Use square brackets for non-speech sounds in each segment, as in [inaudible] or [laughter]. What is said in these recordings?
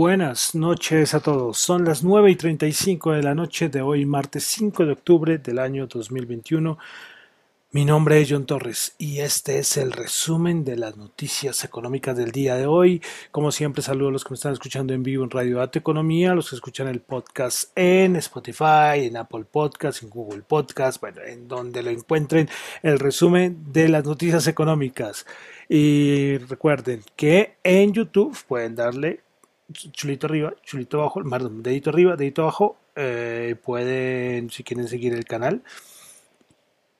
Buenas noches a todos. Son las 9 y 35 de la noche de hoy, martes 5 de octubre del año 2021. Mi nombre es John Torres y este es el resumen de las noticias económicas del día de hoy. Como siempre, saludo a los que me están escuchando en vivo en Radio Data Economía, los que escuchan el podcast en Spotify, en Apple Podcast, en Google Podcast, bueno, en donde lo encuentren el resumen de las noticias económicas. Y recuerden que en YouTube pueden darle chulito arriba, chulito abajo, dedito arriba, dedito abajo. Eh, pueden, si quieren seguir el canal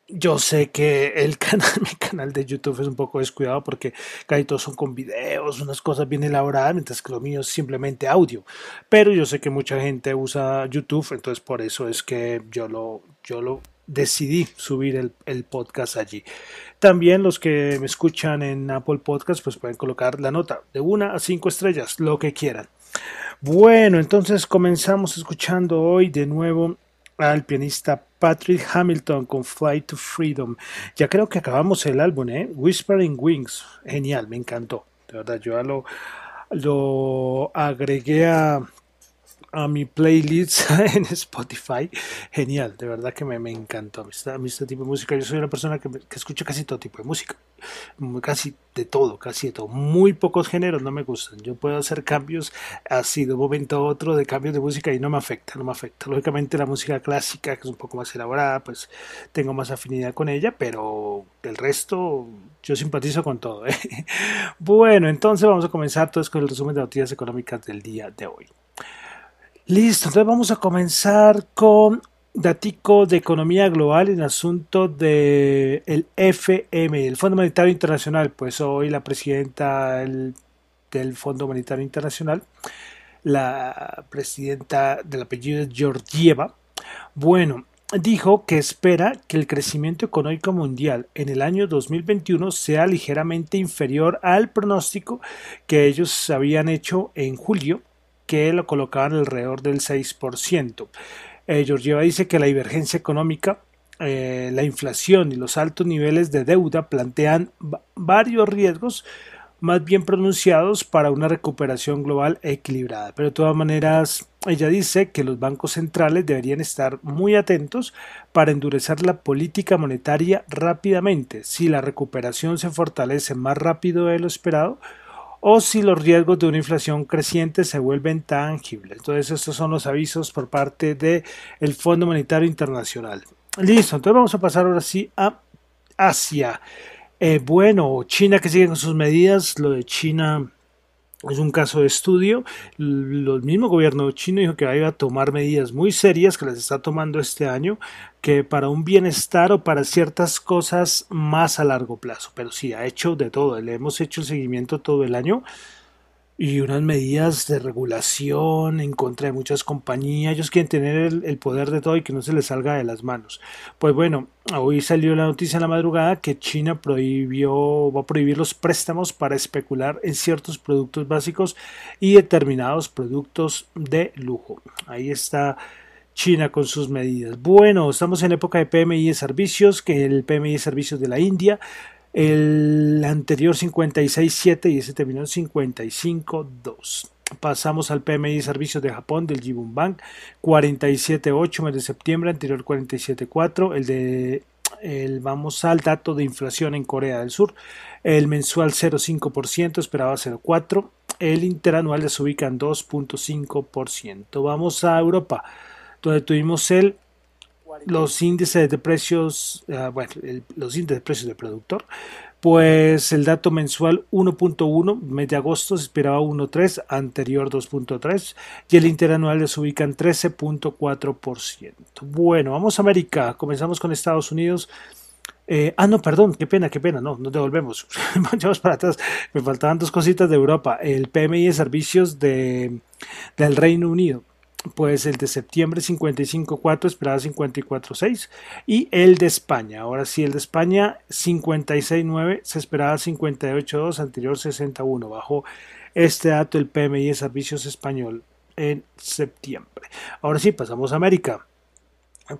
yo sé que el [laughs] canal, mi canal de YouTube es un poco descuidado porque casi todos son con videos, unas cosas bien elaboradas, mientras que lo mío es simplemente audio. Pero yo sé que mucha gente usa YouTube, entonces por eso es que yo lo, yo lo decidí subir el, podcast allí. También los que me escuchan en Apple Podcast, pues pueden colocar la nota de una a cinco estrellas, lo que quieran. Bueno, entonces comenzamos escuchando hoy de nuevo al pianista Patrick Hamilton con Fly to Freedom. Ya creo que acabamos el álbum, ¿eh? Whispering Wings. Genial, me encantó. De verdad, yo lo, lo agregué a, a mi playlist [laughs] en Spotify. Genial, de verdad que me, me encantó. A mí, este tipo de música, yo soy una persona que, que, escucha casi todo tipo de música, casi de todo, casi de todo. Muy pocos géneros no me gustan. Yo puedo hacer cambios así de un momento a otro de cambios de música y no me afecta, no me afecta. Lógicamente la música clásica, que es un poco más elaborada, pues tengo más afinidad con ella, pero el resto yo simpatizo con todo. ¿eh? [laughs] Bueno, entonces vamos a comenzar todos con el resumen de noticias económicas del día de hoy. Listo, entonces vamos a comenzar con datico de economía global en asunto del el FM, el Fondo Monetario Internacional. Pues hoy la presidenta del, del Fondo Monetario Internacional, la presidenta del apellido es Georgieva, bueno, dijo que espera que el crecimiento económico mundial en el año 2021 sea ligeramente inferior al pronóstico que ellos habían hecho en julio que lo colocaban alrededor del 6%. Eh, Georgieva dice que la divergencia económica, eh, la inflación y los altos niveles de deuda plantean varios riesgos más bien pronunciados para una recuperación global equilibrada. Pero de todas maneras, ella dice que los bancos centrales deberían estar muy atentos para endurecer la política monetaria rápidamente. Si la recuperación se fortalece más rápido de lo esperado, o si los riesgos de una inflación creciente se vuelven tangibles. Entonces estos son los avisos por parte del el Fondo Monetario Internacional. Listo, entonces vamos a pasar ahora sí a Asia. Eh, bueno, China que sigue con sus medidas, lo de China es un caso de estudio. El mismo gobierno chino dijo que iba a tomar medidas muy serias que las está tomando este año, que para un bienestar o para ciertas cosas más a largo plazo. Pero sí, ha hecho de todo. Le hemos hecho el seguimiento todo el año y unas medidas de regulación en contra de muchas compañías. Ellos quieren tener el, poder de todo y que no se les salga de las manos. Pues bueno, hoy salió la noticia en la madrugada que China prohibió, va a prohibir los préstamos para especular en ciertos productos básicos y determinados productos de lujo. Ahí está. China con sus medidas. Bueno, estamos en época de PMI de servicios, que el PMI de servicios de la India el anterior 56.7 y ese terminó en 55.2. Pasamos al PMI servicios de Japón del Jibun Bank 47.8 mes de septiembre, anterior 47.4. El de el, vamos al dato de inflación en Corea del Sur. El mensual 0.5%, esperaba 0.4%. El interanual se ubica en 2.5%. Vamos a Europa, donde tuvimos el los índices de precios, ah, bueno, los índices de precios del productor, pues el dato mensual 1.1, mes de agosto se esperaba 1.3, anterior 2.3 y el interanual se ubica en 13.4%. Bueno, vamos a América, comenzamos con Estados Unidos. Eh, ah, no, perdón, qué pena, qué pena, no, nos devolvemos. [laughs] Vamos para atrás. Me faltaban dos cositas de Europa. El PMI de servicios de, del Reino Unido pues el de septiembre 55.4 esperaba 54.6 y el de España, ahora sí el de España 56.9 se esperaba 58.2 anterior 61 bajo este dato el PMI de servicios español en septiembre. Ahora sí pasamos a América.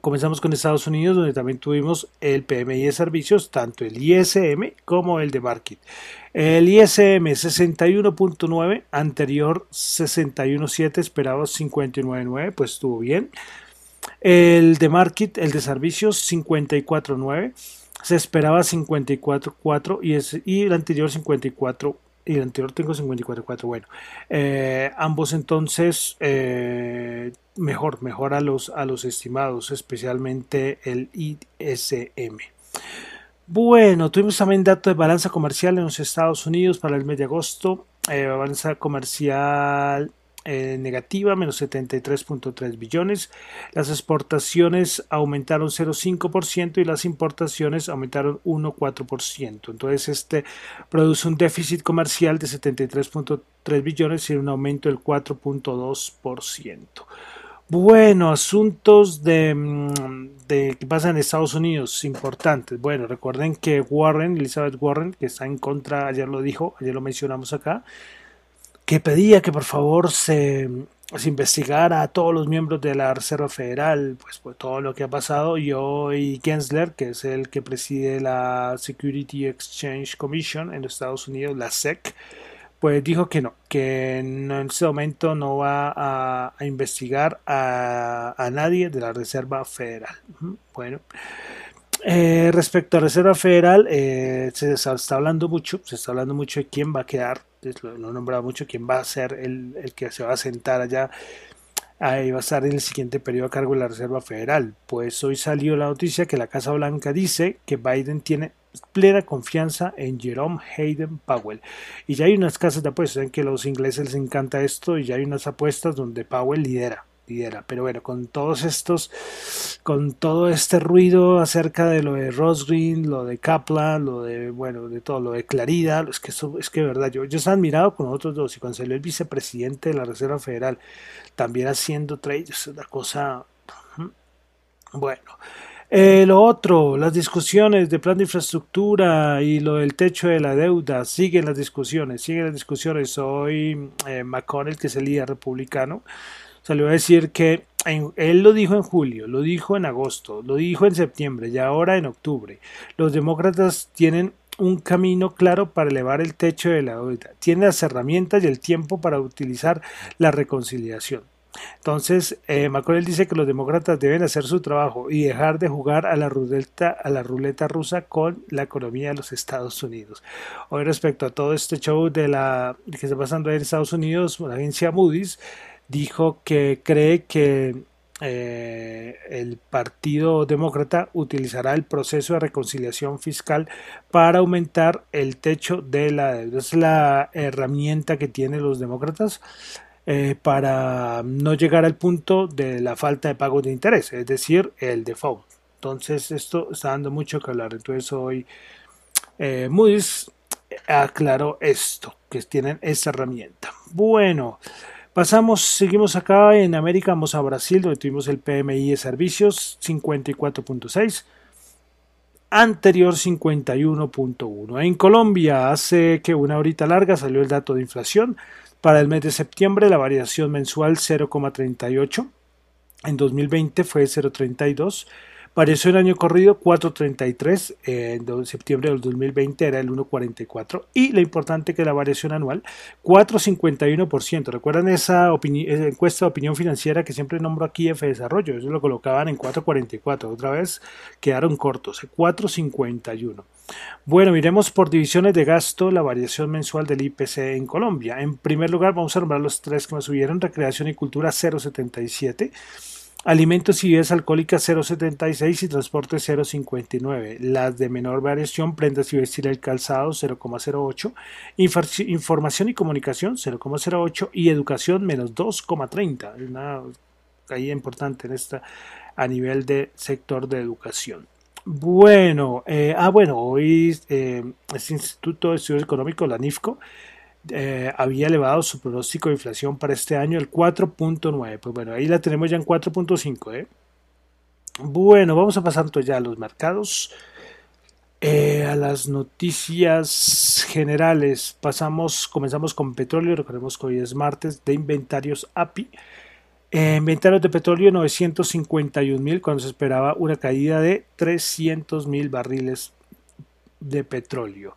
Comenzamos con Estados Unidos, donde también tuvimos el PMI de servicios, tanto el ISM como el de Market. El ISM 61.9, anterior 61.7, esperado 59.9, pues estuvo bien. El de Market, el de servicios 54.9, se esperaba 54.4 y, y el anterior 54 y el anterior tengo 54.4. Bueno, eh, ambos entonces eh, mejor, mejor a los, a los estimados, especialmente el ISM. Bueno, tuvimos también datos de balanza comercial en los Estados Unidos para el mes de agosto. Eh, balanza comercial eh, negativa, menos 73.3 billones. Las exportaciones aumentaron 0,5% y las importaciones aumentaron 1,4%. Entonces, este produce un déficit comercial de 73.3 billones y un aumento del 4.2%. Bueno, asuntos de, mm, de que pasa en Estados Unidos importantes. Bueno, recuerden que Warren, Elizabeth Warren, que está en contra, ayer lo dijo, ayer lo mencionamos acá, que pedía que por favor se, investigara a todos los miembros de la Reserva Federal, pues por todo lo que ha pasado, y hoy Gensler, que es el que preside la Security Exchange Commission en los Estados Unidos, la SEC, pues dijo que no, que en ese momento no va a, investigar a, a, nadie de la Reserva Federal. Bueno, eh, respecto a Reserva Federal, eh, se está hablando mucho, se está hablando mucho de quién va a quedar, lo, he nombrado mucho, quién va a ser el, el, que se va a sentar allá, ahí va a estar en el siguiente periodo a cargo de la Reserva Federal. Pues hoy salió la noticia que la Casa Blanca dice que Biden tiene plena confianza en Jerome Hayden Powell. Y ya hay unas casas de apuestas, en que los ingleses les encanta esto, y ya hay unas apuestas donde Powell lidera. Pero bueno, con todos estos, con todo este ruido acerca de lo de Ross Green, lo de Kaplan, lo de, bueno, de todo, lo de Clarida, es que eso, es que verdad, yo, yo estaba admirado con otros dos y cuando salió el vicepresidente de la Reserva Federal también haciendo trades, es una cosa, bueno. Eh, lo otro, las discusiones de plan de infraestructura y lo del techo de la deuda, siguen las discusiones, siguen las discusiones. Hoy eh, McConnell, que es el líder republicano, salió a decir que él lo dijo en julio, lo dijo en agosto, lo dijo en septiembre y ahora en octubre. Los demócratas tienen un camino claro para elevar el techo de la deuda, tienen las herramientas y el tiempo para utilizar la reconciliación. Entonces, eh, dice que los demócratas deben hacer su trabajo y dejar de jugar a la, ruleta, a la ruleta rusa con la economía de los Estados Unidos. Hoy respecto a todo este show de la que está pasando en Estados Unidos, la agencia Moody's dijo que cree que eh, el Partido Demócrata utilizará el proceso de reconciliación fiscal para aumentar el techo de la deuda. Es la herramienta que tienen los demócratas eh, para no llegar al punto de la falta de pago de interés, es decir, el default. Entonces esto está dando mucho que hablar. Entonces hoy eh, Moody's aclaró esto, que tienen esta herramienta. Bueno. Pasamos, seguimos acá en América, vamos a Brasil, donde tuvimos el PMI de servicios 54.6, anterior 51.1. En Colombia, hace que una horita larga salió el dato de inflación. Para el mes de septiembre, la variación mensual 0,38. En 2020 fue 0,32 Pareció el año corrido 4.33, en septiembre del 2020 era el 1.44 y lo importante que la variación anual 4.51%. ¿Recuerdan esa, encuesta de opinión financiera que siempre nombro aquí F Desarrollo? Eso lo colocaban en 4.44, otra vez quedaron cortos, 4.51. Bueno, miremos por divisiones de gasto la variación mensual del IPC en Colombia. En primer lugar, vamos a nombrar los tres que más subieron, recreación y cultura 0.77. Alimentos y bebidas alcohólicas 0,76 y transporte 0,59. Las de menor variación, prendas y vestir el calzado 0,08. Información y comunicación 0,08 y educación menos 2,30. Es una caída importante en esta a nivel de sector de educación. Bueno, eh, ah bueno, hoy eh, este Instituto de Estudios Económicos, la NIFCO, eh, había elevado su pronóstico de inflación para este año el 4.9. Pues bueno, ahí la tenemos ya en 4.5. ¿eh? Bueno, vamos a pasar ya a los mercados. Eh, a las noticias generales pasamos, comenzamos con petróleo, recordemos que hoy es martes de inventarios API. inventarios de petróleo 951 mil cuando se esperaba una caída de 300 mil barriles de petróleo.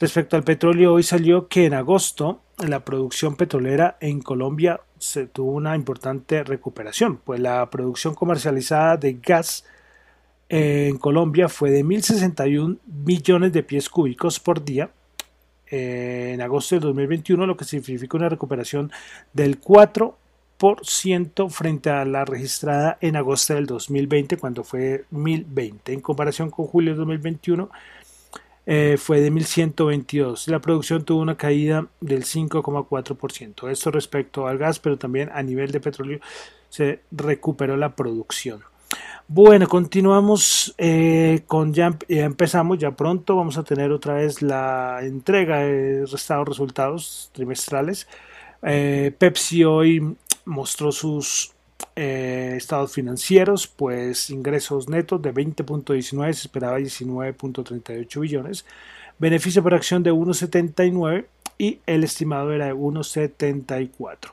Respecto al petróleo, hoy salió que en agosto la producción petrolera en Colombia se tuvo una importante recuperación, pues la producción comercializada de gas en Colombia fue de 1.061 millones de pies cúbicos por día eh, en agosto de 2021, lo que significa una recuperación del 4% frente a la registrada en agosto del 2020, cuando fue 1020. En comparación con julio de 2021, eh, fue de 1122. La producción tuvo una caída del 5,4%. Esto respecto al gas, pero también a nivel de petróleo se recuperó la producción. Bueno, continuamos eh, con ya, empezamos, ya pronto vamos a tener otra vez la entrega de estados resultados trimestrales. Eh, Pepsi hoy mostró sus eh, estados financieros, pues ingresos netos de 20.19, se esperaba 19.38 billones, beneficio por acción de 1.79 y el estimado era de 1.74.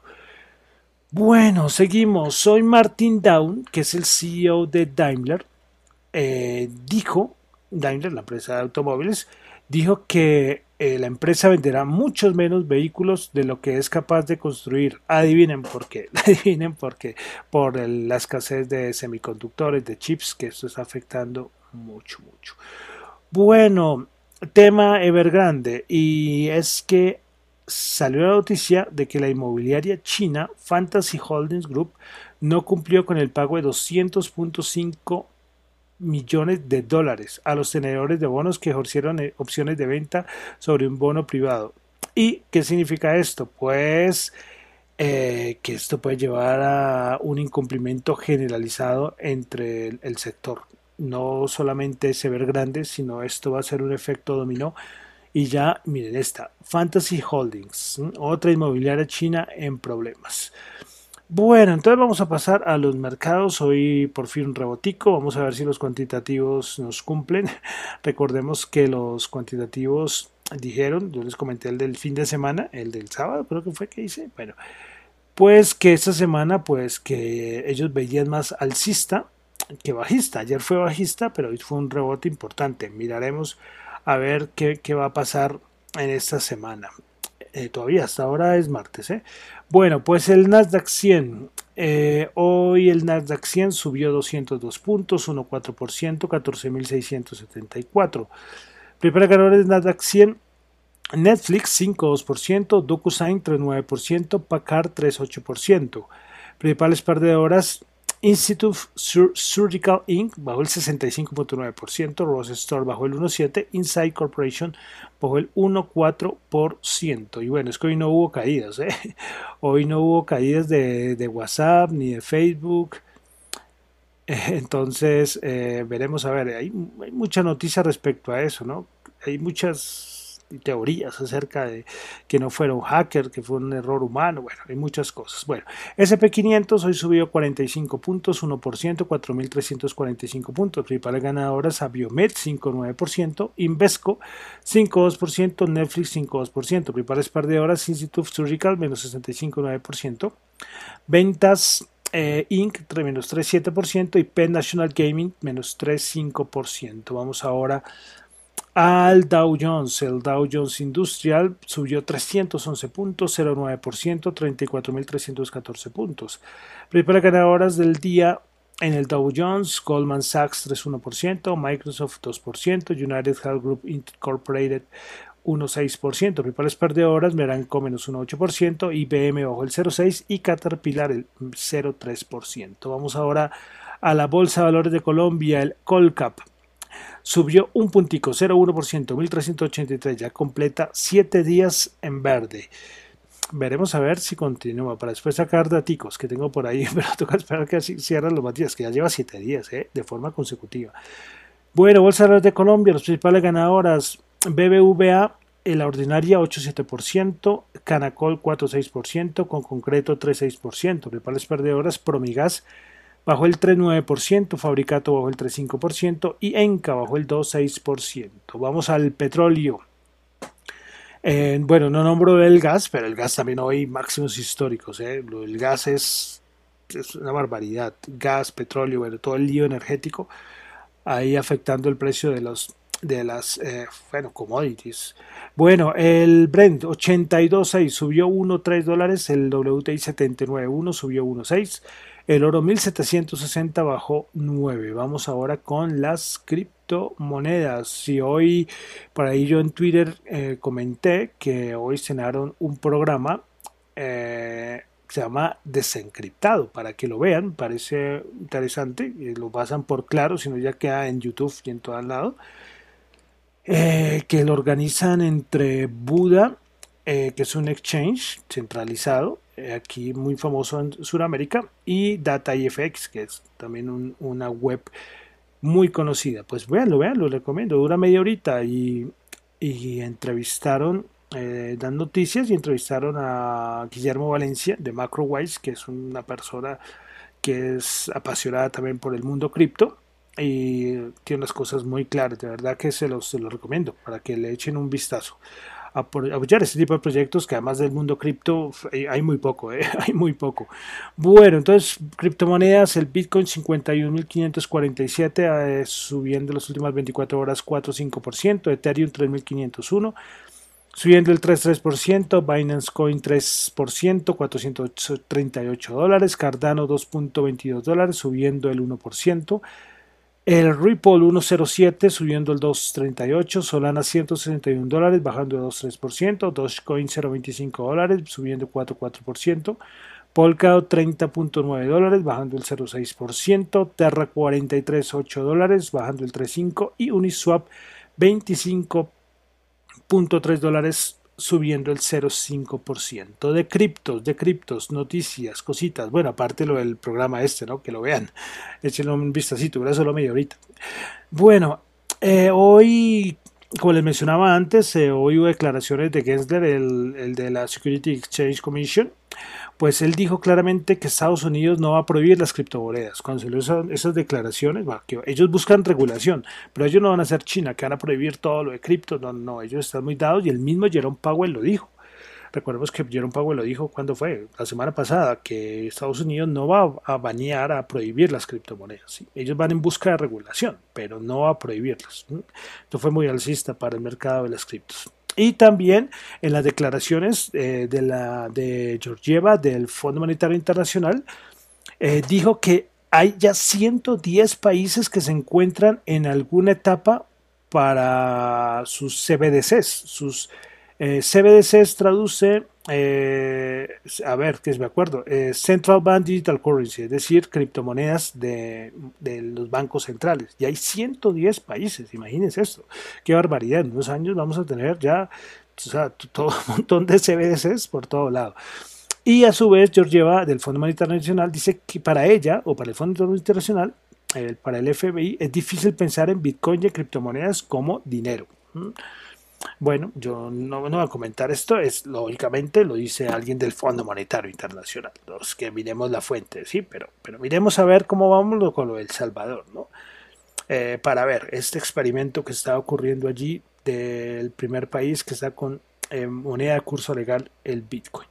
Bueno, seguimos. Soy Martin Down, que es el CEO de Daimler. Eh, dijo, Daimler, la empresa de automóviles, dijo que eh, la empresa venderá muchos menos vehículos de lo que es capaz de construir. Adivinen por qué. [laughs] Adivinen por qué. Por la escasez de semiconductores, de chips, que esto está afectando mucho, mucho. Bueno, tema Evergrande. Y es que salió la noticia de que la inmobiliaria china Fantasy Holdings Group no cumplió con el pago de 200.5 millones de dólares a los tenedores de bonos que ejercieron eh, opciones de venta sobre un bono privado. ¿Y qué significa esto? Pues eh, que esto puede llevar a un incumplimiento generalizado entre el, sector. No solamente se ver grande, sino esto va a ser un efecto dominó. Y ya, miren esta, Fantasy Holdings, otra inmobiliaria china en problemas. Bueno, entonces vamos a pasar a los mercados. Hoy por fin un rebotico. Vamos a ver si los cuantitativos nos cumplen. [laughs] Recordemos que los cuantitativos dijeron, yo les comenté el del fin de semana, el del sábado, creo que fue que hice. Bueno, pues que esta semana, pues que ellos veían más alcista que bajista. Ayer fue bajista, pero hoy fue un rebote importante. Miraremos a ver qué, qué va a pasar en esta semana. Eh, todavía hasta ahora es martes. ¿eh? Bueno, pues el Nasdaq 100. Eh, hoy el Nasdaq 100 subió 202 puntos, 1,4%, 14.674. Primera ganadora del Nasdaq 100. Netflix 5,2%, DocuSign 3,9%, Packard 3,8%. Principales perdedoras Institute Surgical Inc. bajó el 65.9%, Ross Store bajó el 1.7%, Inside Corporation bajó el 1.4%. Y bueno, es que hoy no hubo caídas, ¿eh? [laughs] Hoy no hubo caídas de, WhatsApp ni de Facebook. [laughs] Entonces, eh, veremos, a ver, hay mucha noticia respecto a eso, ¿no? Hay muchas teorías acerca de que no fuera un hacker, que fue un error humano, bueno, hay muchas cosas. Bueno, SP500 hoy subió 45 puntos, 1%, 4.345 puntos. Principales ganadoras a Biomed 5,9%, Invesco 5,2%, Netflix 5,2%. Principales perdedoras Institute Surgical menos 65,9%. Ventas eh, Inc. menos 3,7% y Penn National Gaming menos 3,5%. Vamos ahora al Dow Jones. El Dow Jones Industrial subió 311 puntos, 0,9%, 34.314 puntos. Principales ganadoras del día en el Dow Jones, Goldman Sachs 3,1%, Microsoft 2%, United Health Group Incorporated 1,6%. Principales perdedoras, Meranco menos 1,8%, IBM bajo el 0,6% y Caterpillar el 0,3%. Vamos ahora a la Bolsa de Valores de Colombia, el Colcap subió un puntico, 0,1%, 1383, ya completa 7 días en verde. Veremos a ver si continúa para después sacar daticos que tengo por ahí, [laughs] pero toca esperar que cierren los días, que ya lleva 7 días ¿eh? de forma consecutiva. Bueno, Bolsa de Colombia, las principales ganadoras, BBVA, en la ordinaria 8,7%, Canacol 4,6%, con concreto 3,6%, principales perdedoras, Promigas bajó el 3,9%, Fabricato bajó el 3,5% y Enca bajó el 2,6%. Vamos al petróleo. Eh, bueno, no nombro el gas, pero el gas también hoy máximos históricos. ¿eh? El gas es una barbaridad. Gas, petróleo, todo el lío energético ahí afectando el precio de los de las eh, bueno, commodities. Bueno, el Brent 82.6 subió 1.3 dólares, el WTI 79.1 subió 1.6, el oro 1760 bajó 9. Vamos ahora con las criptomonedas. Si hoy, por ahí yo en Twitter eh, comenté que hoy cenaron un programa eh, se llama Desencriptado, para que lo vean, parece interesante, lo pasan por claro, sino ya queda en YouTube y en todo lado, eh, que lo organizan entre Buda, eh, que es un exchange centralizado, aquí muy famoso en Sudamérica, y DataIFX, que es también una web muy conocida. Pues véanlo, véanlo, lo recomiendo, dura media horita y, y entrevistaron eh, dan noticias y entrevistaron a Guillermo Valencia de MacroWise, que es una persona que es apasionada también por el mundo cripto y tiene unas cosas muy claras. De verdad que se los, se los recomiendo para que le echen un vistazo. Apoyar este tipo de proyectos que además del mundo cripto hay muy poco, ¿eh? [laughs] hay muy poco. Bueno, entonces criptomonedas, el Bitcoin 51.547 eh, subiendo las últimas 24 horas 4.5%, Ethereum 3.501, subiendo el 3,3%, Binance Coin 3%, 438 dólares, Cardano 2.22 dólares, subiendo el 1%, el Ripple 1.07 subiendo el 2.38, Solana 161 dólares, bajando el 2.3%, Dogecoin 0.25 dólares, subiendo 4.4%, Polkadot 30.9 dólares, bajando el 0.6%, Terra 43.8 dólares, bajando el 3.5% y Uniswap 25 0.3 dólares subiendo el 0,5%. De criptos, de criptos, noticias, cositas. Bueno, aparte lo del programa este, ¿no? Que lo vean. Échenlo un vistacito, dura solo media horita. Bueno, eh, hoy, como les mencionaba antes, eh, hoy hubo declaraciones de Gensler, el de la Security Exchange Commission, pues él dijo claramente que Estados Unidos no va a prohibir las criptomonedas. Cuando se le usan esas declaraciones, ellos buscan regulación, pero ellos no van a ser China, que van a prohibir todo lo de cripto. No, no, ellos están muy dados y el mismo Jerome Powell lo dijo. Recordemos que Jerome Powell lo dijo cuando fue, la semana pasada, que Estados Unidos no va a banear, a prohibir las criptomonedas. Ellos van en busca de regulación, pero no a prohibirlas. Esto fue muy alcista para el mercado de las criptos. Y también en las declaraciones eh, de, la, de Georgieva del Fondo Monetario Internacional, eh, dijo que hay ya 110 países que se encuentran en alguna etapa para sus CBDCs. Sus eh, CBDCs traduce eh, a ver, que es me acuerdo, eh, Central Bank Digital Currency, es decir, criptomonedas de, los bancos centrales. Y hay 110 países, imagínense esto, qué barbaridad, en unos años vamos a tener ya todo un montón de CBDCs por todo lado. Y a su vez, Georgieva del Fondo Monetario Internacional dice que para ella, o para el Fondo Monetario Internacional, para el FBI, es difícil pensar en Bitcoin y criptomonedas como dinero. Bueno, yo no, no voy a comentar esto, es lógicamente lo dice alguien del Fondo Monetario Internacional, los que miremos la fuente, sí, pero, pero miremos a ver cómo vamos con lo del Salvador, ¿no? Eh, para ver este experimento que está ocurriendo allí del primer país que está con eh, moneda de curso legal, el Bitcoin.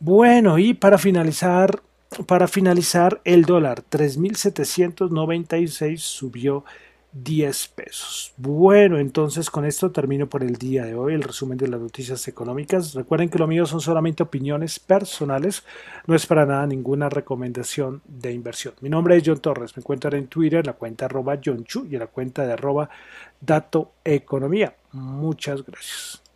Bueno, y para finalizar, para finalizar, el dólar 3.796 subió 10 pesos. Bueno, entonces con esto termino por el día de hoy el resumen de las noticias económicas. Recuerden que lo mío son solamente opiniones personales, no es para nada ninguna recomendación de inversión. Mi nombre es John Torres, me encuentran en Twitter en la cuenta arroba John Chu y en la cuenta de arroba Dato Economía. Muchas gracias.